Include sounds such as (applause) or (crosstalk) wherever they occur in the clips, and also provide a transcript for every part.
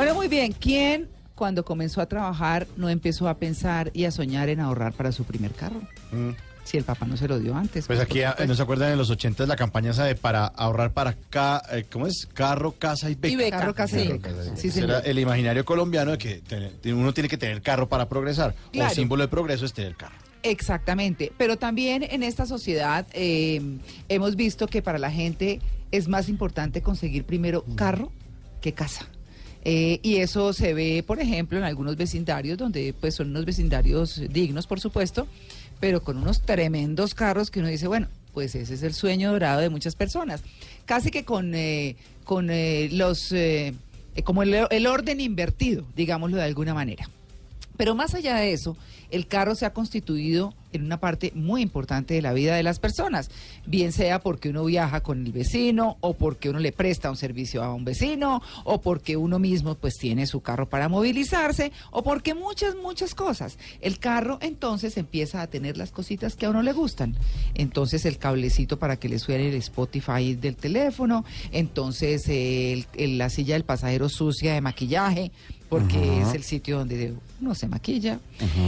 Bueno, muy bien. ¿Quién cuando comenzó a trabajar no empezó a pensar y a soñar en ahorrar para su primer carro? Mm. Si el papá no se lo dio antes. Pues aquí, por ah. ¿no se acuerdan en los 80 la campaña esa de para ahorrar para ca, eh, ¿cómo es? Carro, casa y beca? Y beca. Carro, casa y Sí. beca. Sí, era el imaginario colombiano de que tener- uno tiene que tener carro para progresar. Claro. O símbolo de progreso es tener carro. Exactamente, pero también en esta sociedad eh, hemos visto que para la gente es más importante conseguir primero carro que casa. Eh, y eso se ve, por ejemplo, en algunos vecindarios donde pues son unos vecindarios dignos, por supuesto, pero con unos tremendos carros que uno dice, bueno, pues ese es el sueño dorado de muchas personas. Casi que con, eh, con eh, los, eh, como el, el orden invertido, digámoslo de alguna manera. Pero más allá de eso, el carro se ha constituido en una parte muy importante de la vida de las personas, bien sea porque uno viaja con el vecino o porque uno le presta un servicio a un vecino o porque uno mismo pues tiene su carro para movilizarse o porque muchas, muchas cosas. El carro entonces empieza a tener las cositas que a uno le gustan. Entonces el cablecito para que le suene el Spotify del teléfono, entonces el- la silla del pasajero sucia de maquillaje, porque es el sitio donde uno se maquilla.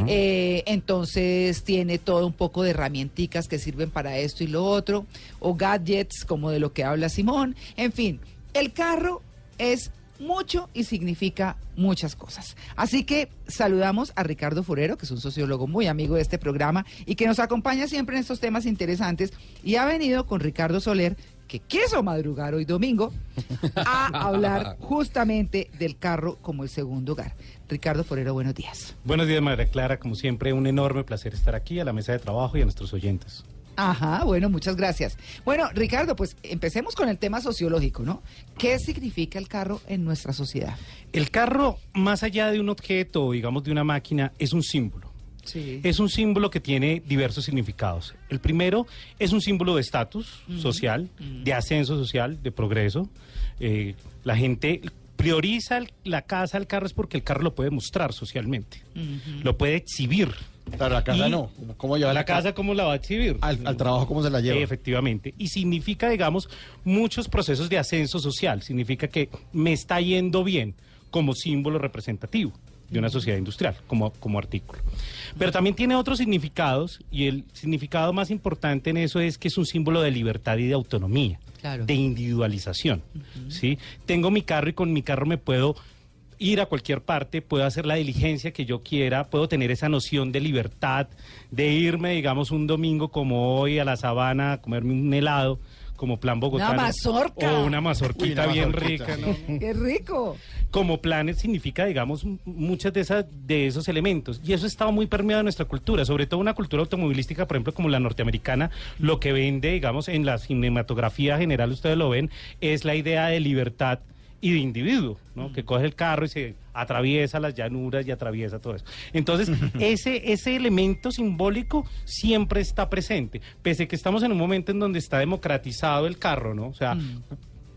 Eh, entonces tiene todo un poco de herramienticas que sirven para esto y lo otro, o gadgets como de lo que habla Simón. En fin, el carro es mucho y significa muchas cosas. Así que saludamos a Ricardo Forero, que es un sociólogo muy amigo de este programa y que nos acompaña siempre en estos temas interesantes y ha venido con Ricardo Soler, que quiso madrugar hoy domingo, a (laughs) hablar justamente del carro como el segundo hogar. Ricardo Forero, buenos días. Buenos días, María Clara. Como siempre, un enorme placer estar aquí a la mesa de trabajo y a nuestros oyentes. Ajá, bueno, muchas gracias. Bueno, Ricardo, pues empecemos con el tema sociológico, ¿no? ¿Qué significa el carro en nuestra sociedad? El carro, más allá de un objeto, digamos de una máquina, es un símbolo. Sí. Es un símbolo que tiene diversos significados. El primero es un símbolo de estatus social, de ascenso social, de progreso. Eh, la gente prioriza el- la casa al carro es porque el carro lo puede mostrar socialmente, lo puede exhibir. Claro, la casa Y no. ¿Cómo lleva la casa cómo la va a exhibir? Al, al trabajo, ¿cómo se la lleva? Efectivamente. Y significa, digamos, muchos procesos de ascenso social. Significa que me está yendo bien como símbolo representativo de una sociedad industrial, como, como artículo. Pero también tiene otros significados y el significado más importante en eso es que es un símbolo de libertad y de autonomía, Claro. de individualización. ¿sí? Tengo mi carro y con mi carro me puedo ir a cualquier parte, puedo hacer la diligencia que yo quiera, puedo tener esa noción de libertad, de irme, digamos, un domingo como hoy a la sabana a comerme un helado, como plan bogotano. mazorca. O una mazorquita Uy, una bien mazorquita, rica, ¿no? ¡Qué rico! Como planes significa, digamos, muchas de esas de esos elementos. Y eso estaba muy permeado en nuestra cultura, sobre todo una cultura automovilística, por ejemplo, como la norteamericana, lo que vende, digamos, en la cinematografía general, ustedes lo ven, es la idea de libertad y de individuo, ¿no? Que coge el carro y se atraviesa las llanuras y atraviesa todo eso. Entonces, (laughs) ese, ese elemento simbólico siempre está presente, pese a que estamos en un momento en donde está democratizado el carro, ¿no? O sea,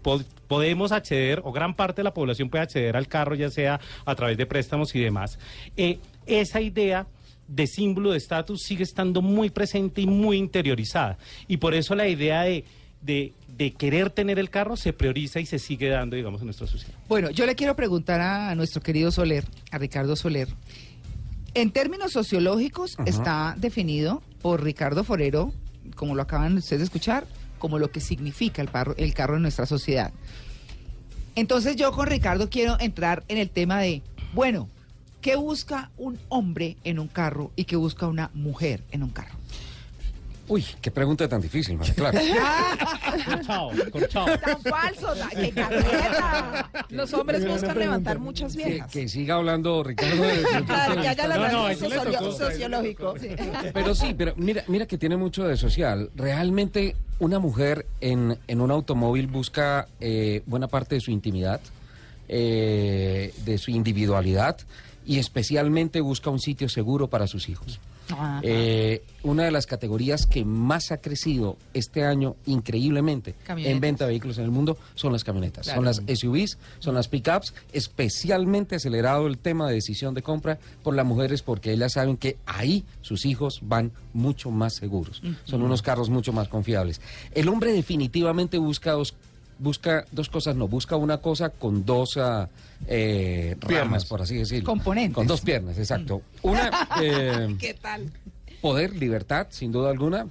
po- podemos acceder, o gran parte de la población puede acceder al carro, ya sea a través de préstamos y demás. Eh, esa idea de símbolo de estatus sigue estando muy presente y muy interiorizada. Y por eso la idea de, de, de querer tener el carro se prioriza y se sigue dando, digamos, en nuestra sociedad. Bueno, yo le quiero preguntar a nuestro querido Soler, a Ricardo Soler. En términos sociológicos está definido por Ricardo Forero, como lo acaban ustedes de escuchar, como lo que significa el, carro en nuestra sociedad. Entonces yo con Ricardo quiero entrar en el tema de, bueno, ¿qué busca un hombre en un carro y qué busca una mujer en un carro? Uy, qué pregunta tan difícil, María Clara. (laughs) Corchao, corchao. Tan falso, qué carreta. Los hombres buscan levantar muchas viejas. que siga hablando Ricardo. de- de- Claro, que haya el No, no, socio- tocó. sociológico. sí. Pero sí, pero mira, mira que tiene mucho de social. Realmente una mujer en, en un automóvil busca eh, buena parte de su intimidad, eh, de su individualidad y especialmente busca un sitio seguro para sus hijos. Eh, una de las categorías que más ha crecido este año increíblemente en venta de vehículos en el mundo son las camionetas, Claro. son las SUVs, son las pickups, especialmente acelerado el tema de decisión de compra por las mujeres porque ellas saben que ahí sus hijos van mucho más seguros, son unos carros mucho más confiables. El hombre definitivamente busca dos busca dos cosas, no, busca una cosa con dos eh, ramas, Piernas. por así decirlo. Componentes. Con dos piernas, exacto. Una, (laughs) eh, ¿Qué tal? poder, libertad, sin duda alguna,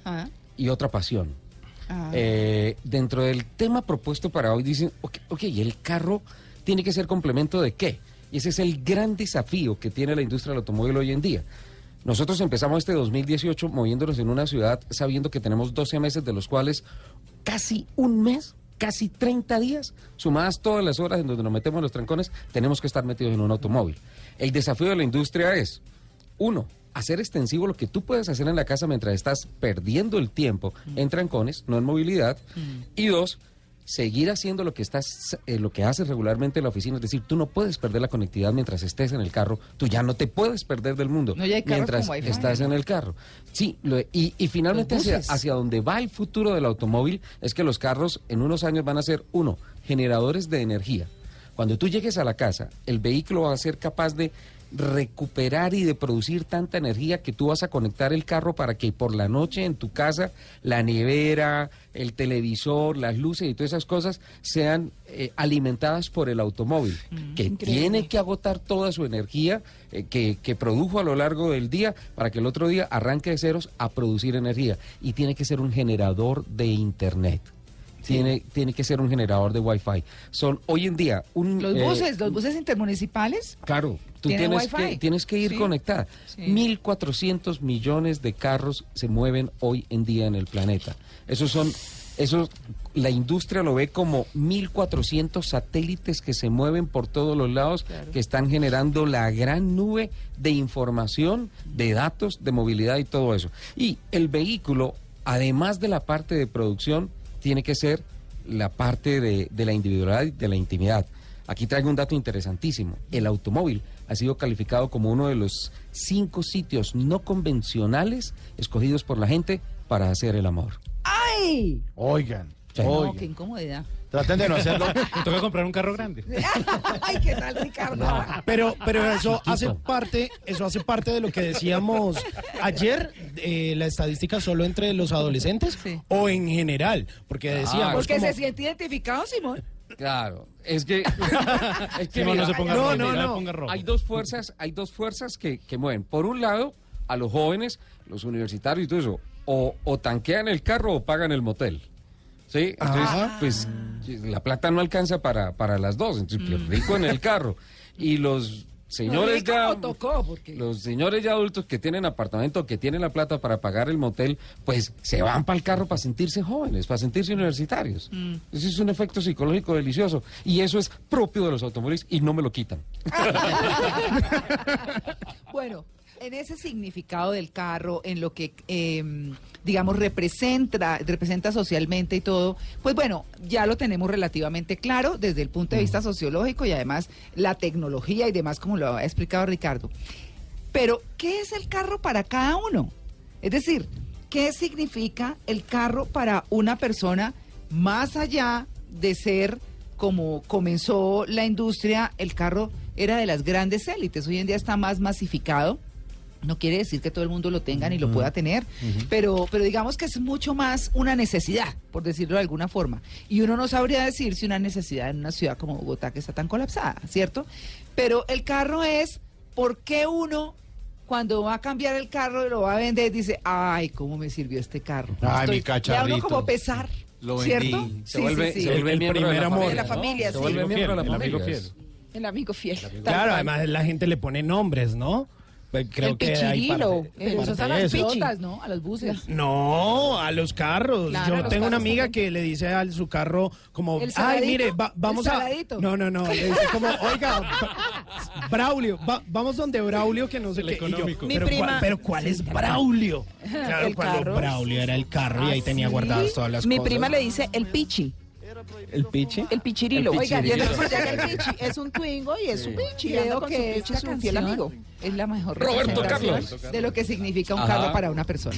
y otra pasión. Ah. Eh, dentro del tema propuesto para hoy dicen, ok, ok, ¿y el carro tiene que ser complemento de qué? Y ese es el gran desafío que tiene la industria del automóvil hoy en día. Nosotros empezamos este 2018 moviéndonos en una ciudad sabiendo que tenemos 12 meses, de los cuales casi un mes, casi 30 días, sumadas todas las horas en donde nos metemos en los trancones, tenemos que estar metidos en un automóvil. El desafío de la industria es, uno, hacer extensivo lo que tú puedes hacer en la casa mientras estás perdiendo el tiempo en trancones, no en movilidad. Y dos, seguir haciendo lo que estás, eh, lo que haces regularmente en la oficina. Es decir, tú no puedes perder la conectividad mientras estés en el carro. Tú ya no te puedes perder del mundo No, ya hay carros mientras estás en el carro. Sí, lo- y, y finalmente hacia, hacia donde va el futuro del automóvil es que los carros en unos años van a ser, uno, generadores de energía. Cuando tú llegues a la casa, el vehículo va a ser capaz de recuperar y de producir tanta energía que tú vas a conectar el carro para que por la noche en tu casa la nevera, el televisor, las luces y todas esas cosas sean eh, alimentadas por el automóvil, que tiene que agotar toda su energía eh, que, que produjo a lo largo del día para que el otro día arranque de ceros a producir energía. Y tiene que ser un generador de Internet. Tiene, tiene que ser un generador de Wi-Fi. Son hoy en día un... Los eh, buses, los buses intermunicipales. Claro, tú ¿Tienen tienes que, tienes que ir Sí. conectada. Sí. 1.400 millones de carros se mueven hoy en día en el planeta. Esos son, esos, la industria lo ve como 1.400 satélites que se mueven por todos los lados, que están generando la gran nube de información, de datos, de movilidad y todo eso. Y el vehículo, además de la parte de producción, tiene que ser la parte de, de la individualidad y de la intimidad. Aquí traigo un dato interesantísimo. El automóvil ha sido calificado como uno de los cinco sitios no convencionales escogidos por la gente para hacer el amor. ¡Ay! Oigan, Sí. No, qué incomodidad. Traten de no hacerlo. Me (laughs) toca comprar un carro grande. (laughs) ¡Ay, qué tal, Ricardo! Pero, pero eso Chiquito. hace parte, eso hace parte de lo que decíamos ayer, eh, la estadística solo entre los adolescentes Sí. o en general, porque decíamos Porque como- se siente identificado, Simón. Claro, es que, (laughs) es que Simón, no se ponga No, rojo, no, no. ponga rojo. hay dos fuerzas, hay dos fuerzas que, que mueven. Por un lado, a los jóvenes, los universitarios y todo eso, o, o tanquean el carro o pagan el motel. ¿Sí? Entonces, pues la plata no alcanza para, para las dos. Entonces, pues, rico en el carro. Y los señores ya. porque- Los señores ya adultos que tienen apartamento, que tienen la plata para pagar el motel, pues se van para el carro para sentirse jóvenes, para sentirse universitarios. Ese es un efecto psicológico delicioso. Y eso es propio de los automóviles y no me lo quitan. (laughs) Bueno, en ese significado del carro, en lo que, eh, digamos, representa, representa socialmente y todo, pues bueno, ya lo tenemos relativamente claro desde el punto de vista sociológico y además la tecnología y demás, como lo ha explicado Ricardo. Pero, ¿qué es el carro para cada uno? Es decir, ¿qué significa el carro para una persona más allá de ser como comenzó la industria, el carro era de las grandes élites, hoy en día está más masificado. No quiere decir que todo el mundo lo tenga ni lo pueda tener, pero, pero digamos que es mucho más una necesidad, por decirlo de alguna forma. Y uno no sabría decir si una necesidad en una ciudad como Bogotá que está tan colapsada, ¿cierto? Pero el carro es, ¿por qué uno cuando va a cambiar el carro y lo va a vender dice, ay, cómo me sirvió este carro? Ay, mi Le da uno cacharrito. como pesar, Lo ¿cierto? vendí. Se vuelve, sí, sí. se vuelve El miembro de primer amor. familia. De la ¿no? familia, Se sí. vuelve El amigo miembro de la fiel, el amigo familia. fiel. El amigo fiel. tal Claro, cual. además la gente le pone nombres, ¿no? Pues Creo el que hay pichirilo, parte- pero eso es a las eso. flotas, ¿no? A los buses. No, a los carros. Claro, Yo los tengo una amiga también. que le dice a su carro como, ¿El ay, mire, va- ¿El vamos a... No, no, no, le dice como, oiga, (laughs) Braulio, va- vamos donde Braulio, que no sé El qué. Yo, económico. Mi pero, prima- ¿cuál, pero ¿cuál es Braulio? (laughs) Claro, El cuando carro. Braulio era el carro y ahí tenía guardadas todas las Mi cosas. prima le dice el pichi, ¿El piche? el pichirilo. El Oiga, yo ya que el pichi es un twingo y es un pichi. Creo con su que pichi, es un fiel amigo. es la mejor Roberto representación Carlos. de lo que significa un Ajá. carro para una persona.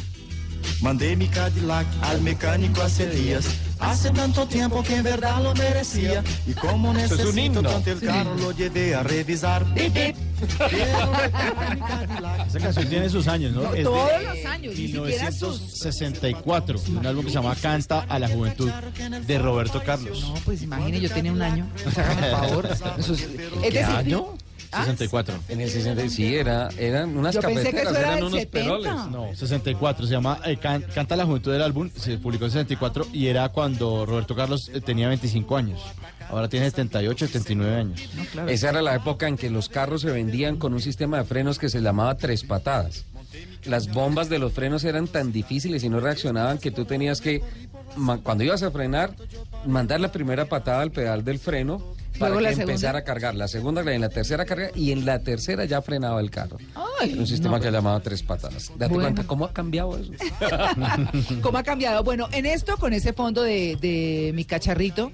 Mandei mi Cadillac al mecánico hace días. Hace tanto tiempo que en verdad lo merecía. Y como necesito tanto el carro, lo llevé a revisar. Esa canción tiene sus años, ¿no? Es Todos los años. 1964, un álbum que se llama Canta a la Juventud de Roberto Carlos. No, pues imagínate, yo tenía un año. (laughs) Por favor. ¿Qué año? 64. En el 64, sí, era, eran unas Yo eran unos peroles. No, 64, se llama eh, Canta la Juventud del álbum, se publicó en 64 y era cuando Roberto Carlos eh, tenía 25 años. Ahora tiene 78, 79 años. No, claro. Esa era la época en que los carros se vendían con un sistema de frenos que se llamaba tres patadas. Las bombas de los frenos eran tan difíciles y no reaccionaban que tú tenías que, cuando ibas a frenar, mandar la primera patada al pedal del freno para Luego que la empezara a cargar. La segunda, en la tercera carga y en la tercera ya frenaba el carro. Ay, un sistema no. que llamaba tres patadas. Date Bueno. cuenta cómo ha cambiado eso. (laughs) ¿Cómo ha cambiado? Bueno, en esto, con ese fondo de, de mi cacharrito,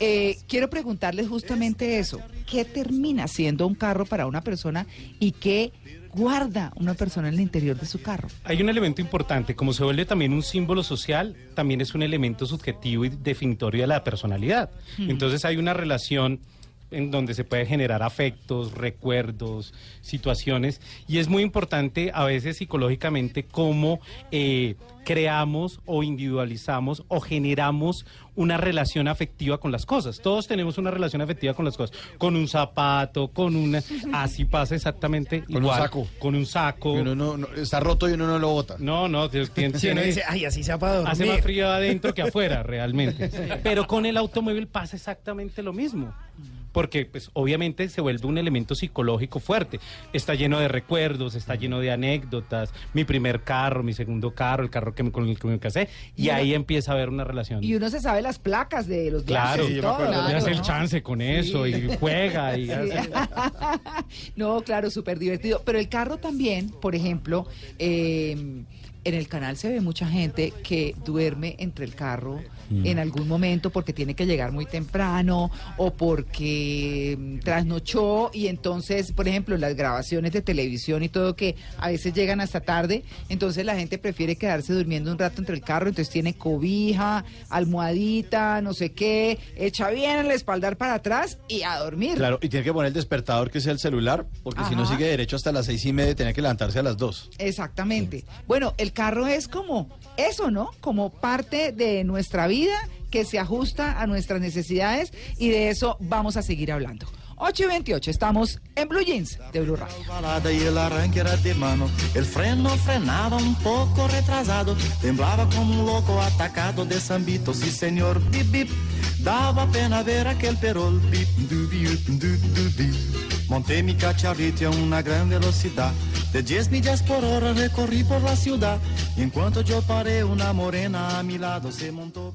eh, quiero preguntarles justamente eso. ¿Qué termina siendo un carro para una persona y qué guarda una persona en el interior de su carro? Hay un elemento importante, como se vuelve también un símbolo social, también es un elemento subjetivo y definitorio de la personalidad. Entonces hay una relación en donde se puede generar afectos, recuerdos, situaciones, y es muy importante a veces psicológicamente cómo eh, creamos o individualizamos o generamos una relación afectiva con las cosas. Todos tenemos una relación afectiva con las cosas, con un zapato, con una... Así pasa exactamente Con un igual, saco. Con un saco. Y uno no- no- está roto y uno no lo bota. No, no, (laughs) tiene, Si uno dice, ay, así para dormir. hace más frío adentro que afuera, (laughs) realmente. Pero con el automóvil pasa exactamente lo mismo. Porque, pues, obviamente se vuelve un elemento psicológico fuerte. Está lleno de recuerdos, está lleno de anécdotas. Mi primer carro, mi segundo carro, el carro que me, con el que me casé. Y ahí empieza a haber una relación. Y uno se sabe las placas de los Claro, y todo, claro, hace el ¿no? chance con eso y juega y Sí. hace- (laughs) no, claro, súper divertido. Pero el carro también, por ejemplo, eh, en el canal se ve mucha gente que duerme entre el carro en algún momento porque tiene que llegar muy temprano o porque mm, trasnochó y entonces, por ejemplo, las grabaciones de televisión y todo que a veces llegan hasta tarde, entonces la gente prefiere quedarse durmiendo un rato entre el carro, entonces tiene cobija, almohadita, no sé qué, echa bien el espaldar para atrás y a dormir. Claro, y tiene que poner el despertador que sea el celular, porque si no sigue derecho hasta las seis y media, tiene que levantarse a las dos. Exactamente. Bueno, el carro es como eso, ¿no? Como parte de nuestra vida que se ajusta a nuestras necesidades y de eso vamos a seguir hablando. 8 y 28, estamos en Blue Jeans de Blue Radio. y el arranque era de mano. El freno frenaba un poco retrasado. Temblaba como un loco atacado de Sambito. Sí, señor, bip, bip. Daba pena ver aquel perol. Bip, du, bip, du, du, bip. Monté mi cacharrito a una gran velocidad. De 10 millas por hora recorrí por la ciudad. Y en cuanto yo paré, una morena a mi lado se montó.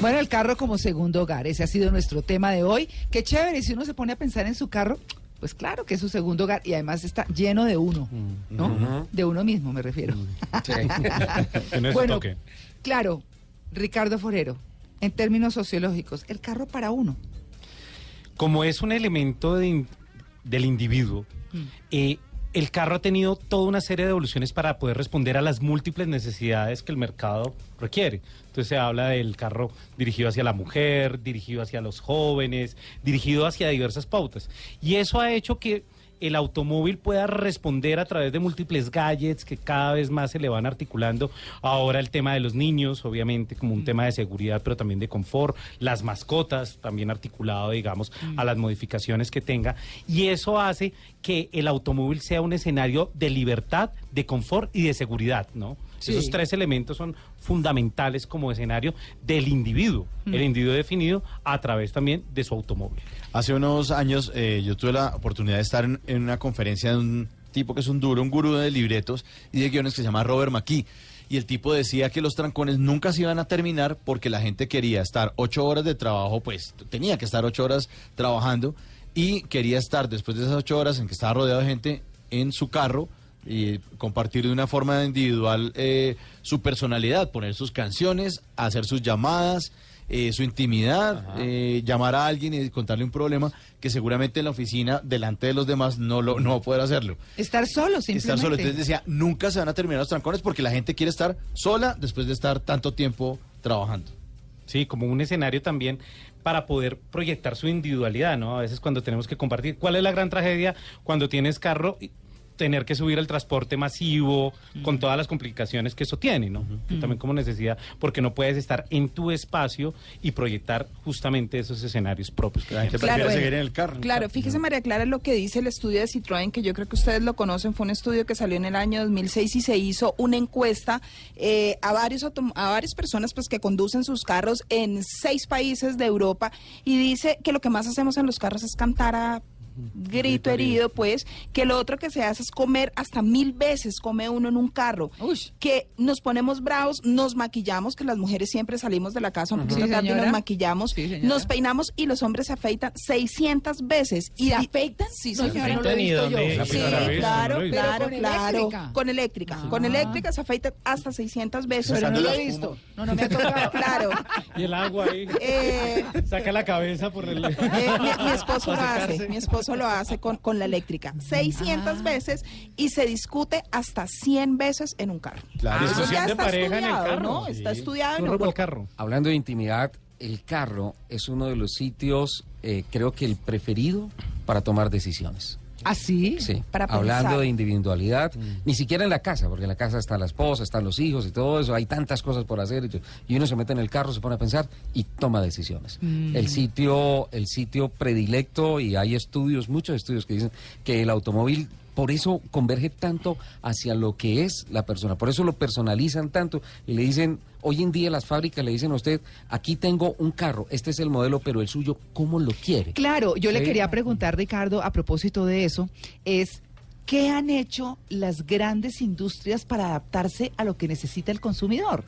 Bueno, el carro como segundo hogar, ese ha sido nuestro tema de hoy. Qué chévere, y si uno se pone a pensar en su carro, pues claro que es su segundo hogar y además está lleno de uno, ¿no? De uno mismo me refiero. (laughs) Sí. (laughs) bueno, toque. claro, Ricardo Forero, en términos sociológicos, el carro para uno. Como es un elemento de del individuo, eh, el carro ha tenido toda una serie de evoluciones para poder responder a las múltiples necesidades que el mercado requiere. Entonces se habla del carro dirigido hacia la mujer, dirigido hacia los jóvenes, dirigido hacia diversas pautas. Y eso ha hecho que el automóvil pueda responder a través de múltiples gadgets que cada vez más se le van articulando. Ahora el tema de los niños, obviamente, como un tema de seguridad, pero también de confort. Las mascotas, también articulado, digamos, a las modificaciones que tenga. Y eso hace que el automóvil sea un escenario de libertad, de confort y de seguridad, ¿no? Sí. Esos tres elementos son fundamentales como escenario del individuo, el individuo definido a través también de su automóvil. Hace unos años eh, yo tuve la oportunidad de estar en, una conferencia de un tipo que es un duro, un gurú de libretos y de guiones que se llama Robert McKee. Y el tipo decía que los trancones nunca se iban a terminar porque la gente quería estar ocho horas de trabajo, pues tenía que estar ocho horas trabajando y quería estar después de esas ocho horas en que estaba rodeado de gente en su carro y compartir de una forma individual eh, su personalidad, poner sus canciones, hacer sus llamadas, eh, su intimidad, eh, llamar a alguien y contarle un problema que seguramente en la oficina, delante de los demás, no, lo, no va a poder hacerlo. Estar solo, simplemente. Estar solo. Entonces decía, nunca se van a terminar los trancones porque la gente quiere estar sola después de estar tanto tiempo trabajando. Sí, como un escenario también para poder proyectar su individualidad, ¿no? A veces cuando tenemos que compartir. ¿Cuál es la gran tragedia cuando tienes carro? y tener que subir el transporte masivo con todas las complicaciones que eso tiene, ¿no? También como necesidad, porque no puedes estar en tu espacio y proyectar justamente esos escenarios propios. que La gente. Claro, prefiere seguir en el carro. Claro, fíjese María Clara lo que dice el estudio de Citroën, que yo creo que ustedes lo conocen, fue un estudio que salió en el año 2006 y se hizo una encuesta eh, a varios a varias personas pues que conducen sus carros en seis países de Europa y dice que lo que más hacemos en los carros es cantar a grito herido, pues, que lo otro que se hace es comer hasta mil veces, come uno en un carro, Ush. que nos ponemos bravos, nos maquillamos, que las mujeres siempre salimos de la casa un poquito Sí, tarde y señora. nos maquillamos, Sí, nos peinamos y los hombres se afeitan 600 veces. ¿Y ¿Se di- afeitan? Sí, No, señora. señora, no lo he ¿Afeitan y visto yo. dónde? La Sí, vez, claro, ¿no? claro, con claro. eléctrica. Con eléctrica. Ah. Con eléctrica se afeitan hasta 600 veces. Pero no lo he visto. No, no me ha tocado. (laughs) Claro. Y el agua ahí. Eh, Saca la cabeza por el... eh, mi, mi esposo lo hace, mi esposo lo hace con, con la eléctrica. 600 Ah. veces y se discute hasta 100 veces en un carro. Claro, Eso discusión ya de está pareja en el estudiado, carro. ¿no? Sí. Está estudiado en el Europa. carro. Hablando de intimidad, el carro es uno de los sitios, eh, creo que el preferido para tomar decisiones. ¿Ah, sí? Sí, Para hablando pensar. de individualidad, ni siquiera en la casa, porque en la casa está la esposa, están los hijos y todo eso, hay tantas cosas por hacer y, todo. Y uno se mete en el carro, se pone a pensar y toma decisiones. El sitio, el sitio predilecto y hay estudios, muchos estudios que dicen que el automóvil por eso converge tanto hacia lo que es la persona, por eso lo personalizan tanto y le dicen, hoy en día las fábricas le dicen a usted, aquí tengo un carro, este es el modelo, pero el suyo, ¿cómo lo quiere? Claro, yo le quería preguntar, Ricardo, a propósito de eso, es ¿qué han hecho las grandes industrias para adaptarse a lo que necesita el consumidor?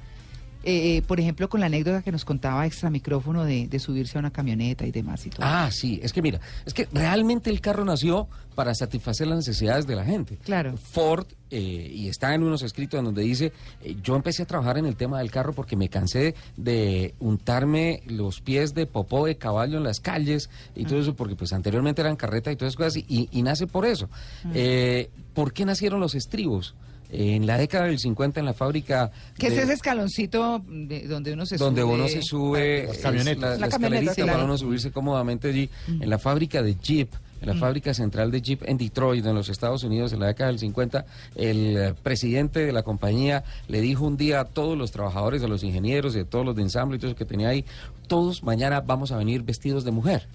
Eh, por ejemplo, con la anécdota que nos contaba extra micrófono de, de subirse a una camioneta y demás y todo. Ah, sí, es que mira, es que realmente el carro nació para satisfacer las necesidades de la gente. Claro. Ford, eh, y está en unos escritos en donde dice, eh, yo empecé a trabajar en el tema del carro porque me cansé de untarme los pies de popó de caballo en las calles y todo eso, porque pues anteriormente eran carreta y todas esas cosas, y, y nace por eso. Eh, ¿Por qué nacieron los estribos? En la década del 50 en la fábrica... ¿Qué es ese escaloncito de, donde uno se donde sube? uno se sube Las es camionetas. la, La la camioneta, escalerita sí, para uno subirse cómodamente allí en la fábrica de Jeep en la fábrica central de Jeep en Detroit, en los Estados Unidos, en la década del 50, el eh, presidente de la compañía le dijo un día a todos los trabajadores, a los ingenieros y a todos los de ensamble y todo eso que tenía ahí, todos mañana vamos a venir vestidos de mujer.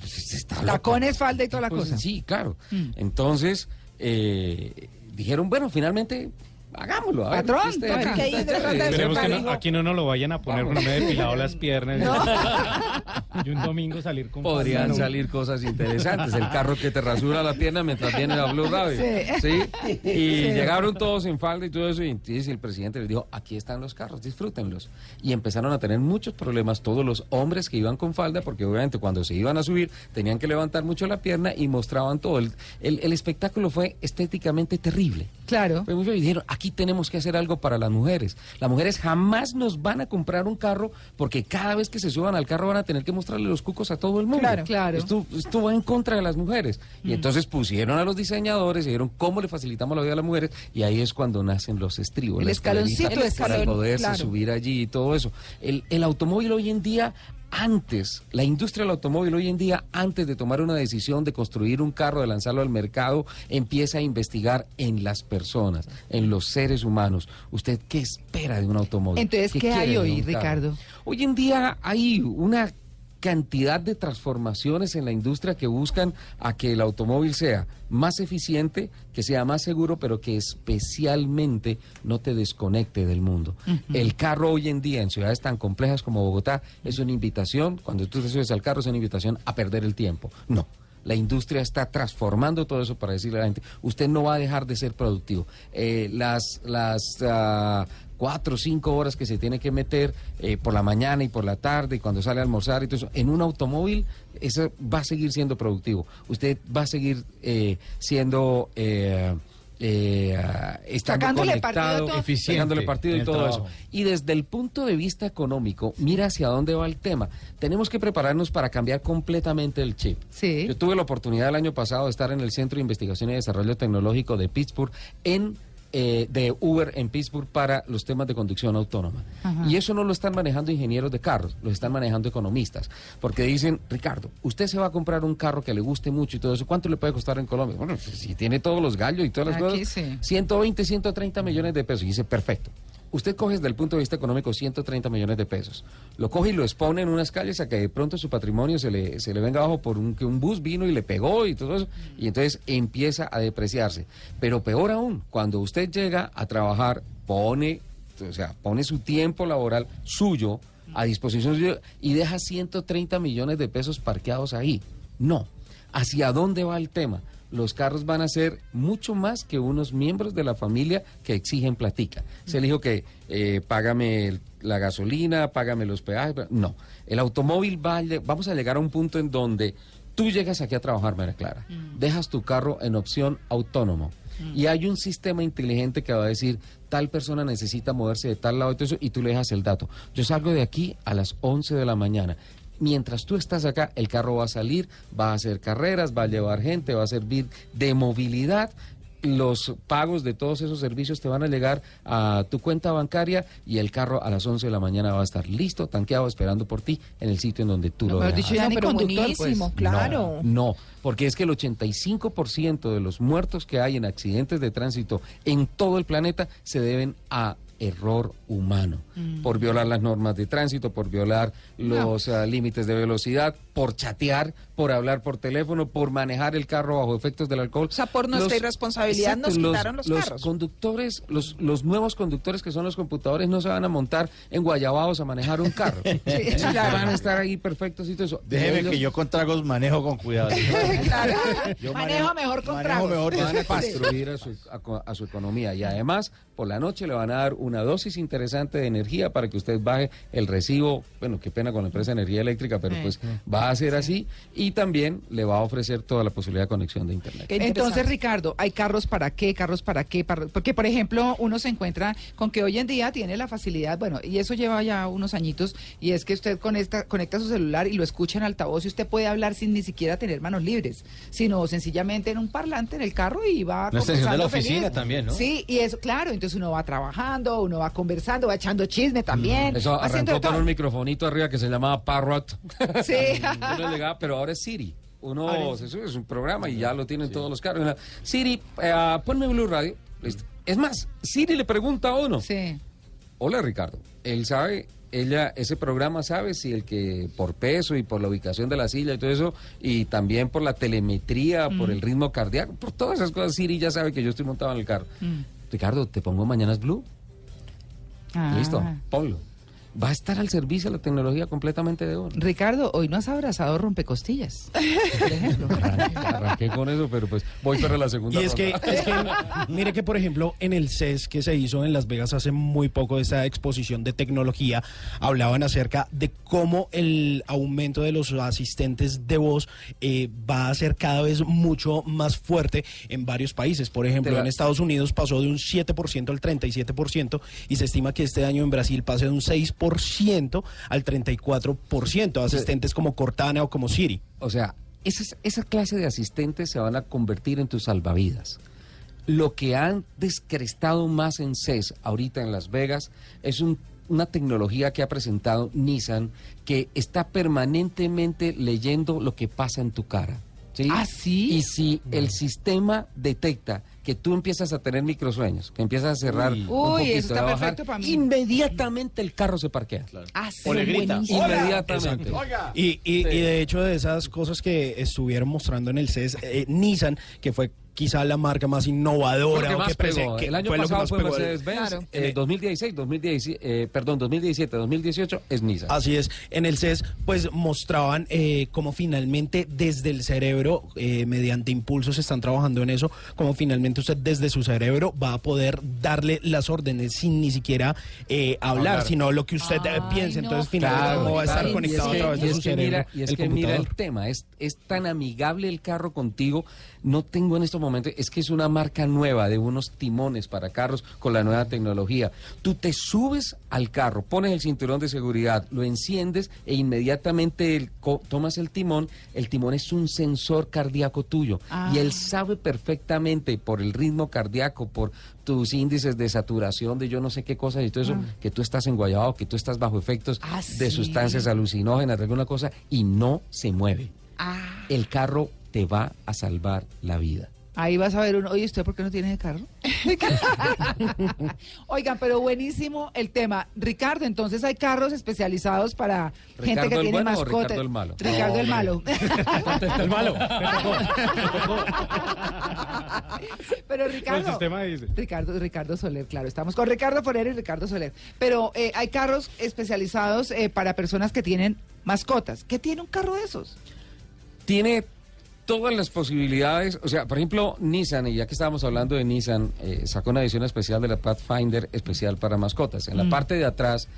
Pues. Tacones, falda y toda la Pues, cosa. Sí, claro. Mm. Entonces, eh, dijeron, bueno, finalmente, hagámoslo. a ver, Patrón, toca. Que detrás eso Esperemos que no- aquí no nos lo vayan a poner Vamos. porque me he depilado las piernas. Y un domingo salir con Podrían falda, ¿no? salir cosas interesantes. El carro que te rasura la pierna mientras viene a Blue Radio. Sí. Sí. Y llegaron todos en falda y todo eso. Y entonces el presidente les dijo: aquí están los carros, disfrútenlos. Y empezaron a tener muchos problemas todos los hombres que iban con falda, porque obviamente cuando se iban a subir tenían que levantar mucho la pierna y mostraban todo. El, el- el espectáculo fue estéticamente terrible. Claro. Fue muy feo. Y dijeron, aquí tenemos que hacer algo para las mujeres. Las mujeres jamás nos van a comprar un carro porque cada vez que se suban al carro van a tener que mostrarle los cucos a todo el mundo. Claro, claro. Esto, esto va en contra de las mujeres. Y entonces pusieron a los diseñadores y dijeron cómo le facilitamos la vida a las mujeres. Y ahí es cuando nacen los estribos. El escaloncito, el Para poderse claro. subir allí y todo eso. El, el automóvil hoy en día antes, la industria del automóvil hoy en día, antes de tomar una decisión de construir un carro, de lanzarlo al mercado, empieza a investigar en las personas, en los seres humanos. ¿Usted qué espera de un automóvil? Entonces, ¿qué hay hoy? Ricardo? Hoy en día hay una cantidad de transformaciones en la industria que buscan a que el automóvil sea más eficiente, que sea más seguro, pero que especialmente no te desconecte del mundo. El carro hoy en día en ciudades tan complejas como Bogotá es una invitación, cuando tú te subes al carro es una invitación a perder el tiempo. No. La industria está transformando todo eso para decirle a la gente, usted no va a dejar de ser productivo. Eh, las las ah, cuatro o cinco horas que se tiene que meter eh, por la mañana y por la tarde y cuando sale a almorzar y todo eso, en un automóvil, eso va a seguir siendo productivo. Usted va a seguir eh, siendo... eh, eh, estando Sacándole partido todo. Sacándole partido y todo trabajo. eso. Y desde el punto de vista económico, mira hacia dónde va el tema. Tenemos que prepararnos para cambiar completamente el chip. Sí. Yo tuve la oportunidad el año pasado de estar en el Centro de Investigación y Desarrollo Tecnológico de Pittsburgh en eh, de Uber en Pittsburgh para los temas de conducción autónoma. Ajá. Y eso no lo están manejando ingenieros de carros, lo están manejando economistas. Porque dicen, Ricardo, usted se va a comprar un carro que le guste mucho y todo eso, ¿cuánto le puede costar en Colombia? Bueno, si tiene todos los gallos y todas las Aquí cosas, sí. 120, 130 millones de pesos. Y dice, perfecto. Usted coge desde el punto de vista económico 130 millones de pesos. Lo coge y lo expone en unas calles a que de pronto su patrimonio se le, se le venga abajo por un, que un bus vino y le pegó y todo eso. Y entonces empieza a depreciarse. Pero peor aún, cuando usted llega a trabajar, pone, o sea, pone su tiempo laboral suyo a disposición suyo y deja 130 millones de pesos parqueados ahí. No. ¿Hacia dónde va el tema? Los carros van a ser mucho más que unos miembros de la familia que exigen platica. Se le dijo que eh, págame el- la gasolina, págame los peajes. No. El automóvil va vamos a llegar a un punto en donde tú llegas aquí a trabajar, María Clara. Dejas tu carro en opción autónomo. Y hay un sistema inteligente que va a decir, tal persona necesita moverse de tal lado y todo eso, y tú le dejas el dato. Yo salgo de aquí a las 11 de la mañana. Mientras tú estás acá, el carro va a salir, va a hacer carreras, va a llevar gente, va a servir de movilidad. Los pagos de todos esos servicios te van a llegar a tu cuenta bancaria y el carro a las 11 de la mañana va a estar listo, tanqueado, esperando por ti en el sitio en donde tú No, lo dejas. dicho, ya No, pero conductor, pues. claro. No, porque es que el 85% de los muertos que hay en accidentes de tránsito en todo el planeta se deben a error humano, Mm. por violar las normas de tránsito, por violar los ah, límites de velocidad, por chatear, por hablar por teléfono, por manejar el carro bajo efectos del alcohol. O sea, por nuestra irresponsabilidad nos quitaron los carros. conductores, los, los nuevos conductores que son los computadores no se van a montar en Guayabados a manejar un carro. (laughs) claro. Van a estar ahí perfectos y todo eso. Déjeme Ellos- que yo con tragos manejo con cuidado. (laughs) Claro. Yo Manejo mejor con manejo tragos. mejor van a construir a su, a su economía y además por la noche le van a dar una dosis interesante de energía para que usted baje el recibo, bueno, qué pena con la empresa de energía eléctrica, pero pues va a ser así y también le va a ofrecer toda la posibilidad de conexión de internet. Entonces. Ricardo, ¿hay carros para qué? ¿Carros para qué? Para- Porque, por ejemplo, uno se encuentra con que hoy en día tiene la facilidad, bueno, y eso lleva ya unos añitos, y es que usted conecta, conecta su celular y lo escucha en altavoz y usted puede hablar sin ni siquiera tener manos libres, sino sencillamente en un parlante en el carro y va Una extensión de la oficina feliz. también, ¿no? Sí, y eso, claro, entonces uno va trabajando, uno va conversando, va echando chisme también. Eso va haciendo arrancó con todo. un microfonito arriba que se llamaba Parrot. (laughs) Sí. (laughs) Uno llegaba, pero ahora es Siri. Uno se sube, es un programa y ya lo tienen todos los carros. Una, Siri, eh, ponme Blue Radio. Listo. Es más, Siri le pregunta a uno. Sí. Hola Ricardo, él sabe, ella, ese programa sabe si el que por peso y por la ubicación de la silla y todo eso, y también por la telemetría, por el ritmo cardíaco, por todas esas cosas, Siri ya sabe que yo estoy montado en el carro. Mm. Ricardo, ¿te pongo Mañanas Blue? Ah. Listo, ponlo. Va a estar al servicio de la tecnología completamente de uno. Ricardo, hoy no has abrazado rompecostillas. (laughs) Por ejemplo. Arranqué, arranqué con eso, pero pues voy para la segunda Y es que, ronda. es que, (laughs) mire que, por ejemplo, en el CES que se hizo en Las Vegas hace muy poco, esa exposición de tecnología, hablaban acerca de cómo el aumento de los asistentes de voz eh, va a ser cada vez mucho más fuerte en varios países. Por ejemplo, la- en Estados Unidos pasó de un 7% al 37% y se estima que este año en Brasil pase de un 6% al 34%, asistentes como Cortana o como Siri. O sea, esas- esa clase de asistentes se van a convertir en tus salvavidas. Lo que han descrestado más en CES ahorita en Las Vegas es un- una tecnología que ha presentado Nissan que está permanentemente leyendo lo que pasa en tu cara. ¿sí? ¿Ah, sí? Y si el sistema detecta que tú empiezas a tener microsueños, que empiezas a cerrar Uy. un Uy, poquito, eso está perfecto para mí. inmediatamente el carro se parquea. Ah, sí, O le grita, buenísimo. "Hola". Inmediatamente. Y, y, Sí. y de hecho de esas cosas que estuvieron mostrando en el CES, eh, Nissan, que fue quizá la marca más innovadora Porque o más que, pegó. que El año fue lo que pasado más fue pegó. Mercedes-Benz. Claro. eh, 2016, 2017, eh, perdón, 2017, 2018 es Nissan. Así es, en el CES pues mostraban eh, cómo finalmente desde el cerebro, eh, mediante impulsos están trabajando en eso, cómo finalmente usted desde su cerebro va a poder darle las órdenes sin ni siquiera eh, hablar, Hablar. sino lo que usted eh, Ay, piense. no, Entonces finalmente claro, cómo va a estar claro. conectado y es a través que, de y su es que cerebro. mira, y es el que mira el tema, es, es tan amigable el carro contigo. No tengo en estos momento es que es una marca nueva de unos timones para carros con la nueva tecnología. Tú te subes al carro, pones el cinturón de seguridad, lo enciendes e inmediatamente el tomas el timón. El timón es un sensor cardíaco tuyo Ah. y él sabe perfectamente por el ritmo cardíaco, por tus índices de saturación, de yo no sé qué cosas y todo eso, que tú estás enguayado, que tú estás bajo efectos Ah, de sí. sustancias alucinógenas, de alguna cosa, y no se mueve. Ah, El carro te va a salvar la vida. Ahí vas a ver uno. Oye, ¿usted por qué no tiene carro? (laughs) Oigan, pero buenísimo el tema. Ricardo, entonces hay carros especializados para gente ¿Ricardo que tiene bueno mascotas. Ricardo el malo? Ricardo el malo. El malo. (laughs) Pero El Ricardo. sistema dice. Ricardo, Ricardo Soler, claro. Estamos con Ricardo Forero y Ricardo Soler. Pero eh, hay carros especializados eh, para personas que tienen mascotas. ¿Qué tiene un carro de esos? Tiene todas las posibilidades, o sea, por ejemplo, Nissan, y ya que estábamos hablando de Nissan, eh, sacó una edición especial de la Pathfinder especial para mascotas. En la parte de atrás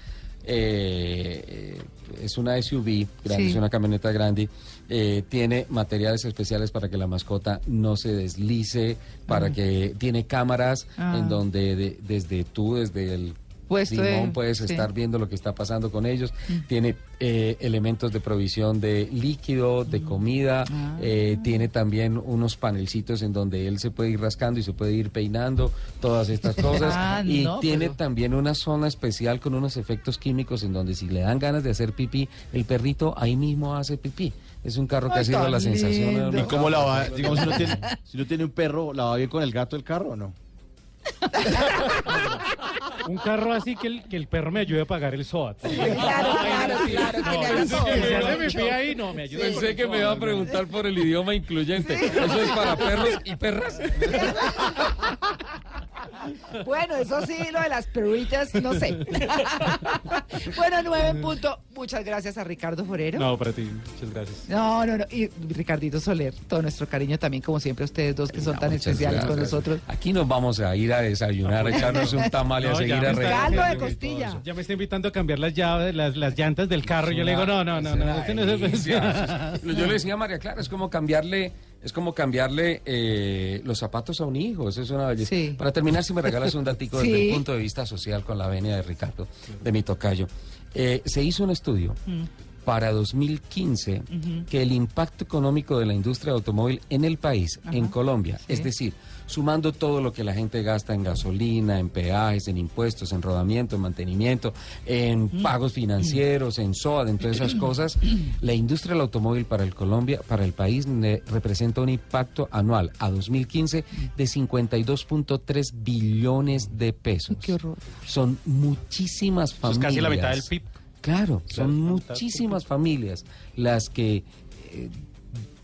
eh, es una SUV, grande, Sí. es una camioneta grande, eh, tiene materiales especiales para que la mascota no se deslice, para que tiene cámaras Ah. en donde de- desde tú, desde el Puesto de- timón puedes sí. estar viendo lo que está pasando con ellos. Tiene eh, elementos de provisión de líquido, de comida. Ah. eh, tiene también unos panelcitos en donde él se puede ir rascando y se puede ir peinando. Todas estas (laughs) cosas. Ah, y no, tiene pero- también una zona especial con unos efectos químicos en donde si le dan ganas de hacer pipí, el perrito ahí mismo hace pipí. Es un carro que Ay, ha sido la sensación. lindo. ¿Y cómo la va? Digamos, si uno, tiene, si uno tiene un perro, ¿la va bien con el gato el carro o no? (laughs) Un carro así que el, que el perro me ayude a pagar el SOAT. Claro, claro, claro, que le haga todo. Pensé que me iba a preguntar por el idioma incluyente. Eso es para perros y perras. (laughs) Bueno, eso sí, lo de las perritas, no sé. (laughs) bueno, nueve en punto. Muchas gracias a Ricardo Forero. No, para ti, muchas gracias. No, no, no. Y Ricardito Soler, todo nuestro cariño también, como siempre, a ustedes dos que son tan especiales con gracias. nosotros. Aquí nos vamos a ir a desayunar, a echarnos un tamal y a seguir me está- Caldo de arreglando. costilla. Ya me está invitando a cambiar las llaves, las, las llantas del carro. y yo le digo, no, no, no, no, este no es. Yo le decía a María Clara, es como cambiarle, es como cambiarle eh, los zapatos a un hijo, eso es una belleza. Sí. Para terminar, si me regalas un datico Sí. (laughs) desde el punto de vista social con la venia de Ricardo, de mi tocayo. Eh, se hizo un estudio Mm. Para 2015 que el impacto económico de la industria automóvil en el país, en Colombia, es decir, sumando todo lo que la gente gasta en gasolina, en peajes, en impuestos, en rodamiento, en mantenimiento, en pagos financieros, en SOAD, en todas esas (clears throat) cosas, la industria del automóvil para el Colombia, para el país, ne- representa un impacto anual a 2015 de 52.3 billones de pesos. Qué horror. Son muchísimas Eso es familias. casi la mitad del PIB. Claro, son muchísimas familias las que eh,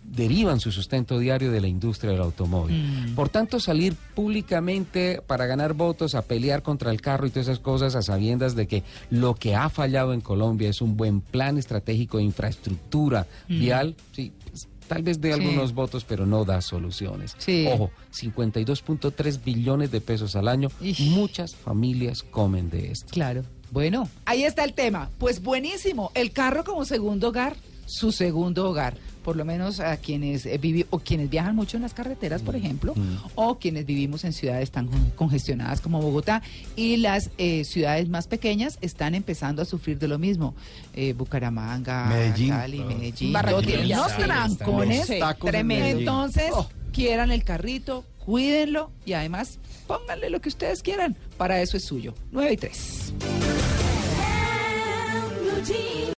derivan su sustento diario de la industria del automóvil. Mm. Por tanto, salir públicamente para ganar votos, a pelear contra el carro y todas esas cosas, a sabiendas de que lo que ha fallado en Colombia es un buen plan estratégico de infraestructura vial, sí, pues, tal vez dé Mm. Sí. algunos votos, pero no da soluciones. Sí. Ojo, 52.3 billones de pesos al año, Ish. muchas familias comen de esto. Claro. Bueno, ahí está el tema. Pues buenísimo. El carro como segundo hogar, su segundo hogar. Por lo menos a quienes eh, vivi- o quienes viajan mucho en las carreteras, por ejemplo, o quienes vivimos en ciudades tan con- congestionadas como Bogotá y las eh, ciudades más pequeñas están empezando a sufrir de lo mismo. Eh, Bucaramanga, Medellín. Cali, Medellín, Barranquilla. unos trancones Sí, tacos en entonces, Oh. quieran el carrito, cuídenlo y además pónganle lo que ustedes quieran. Para eso es suyo. 9 y 3.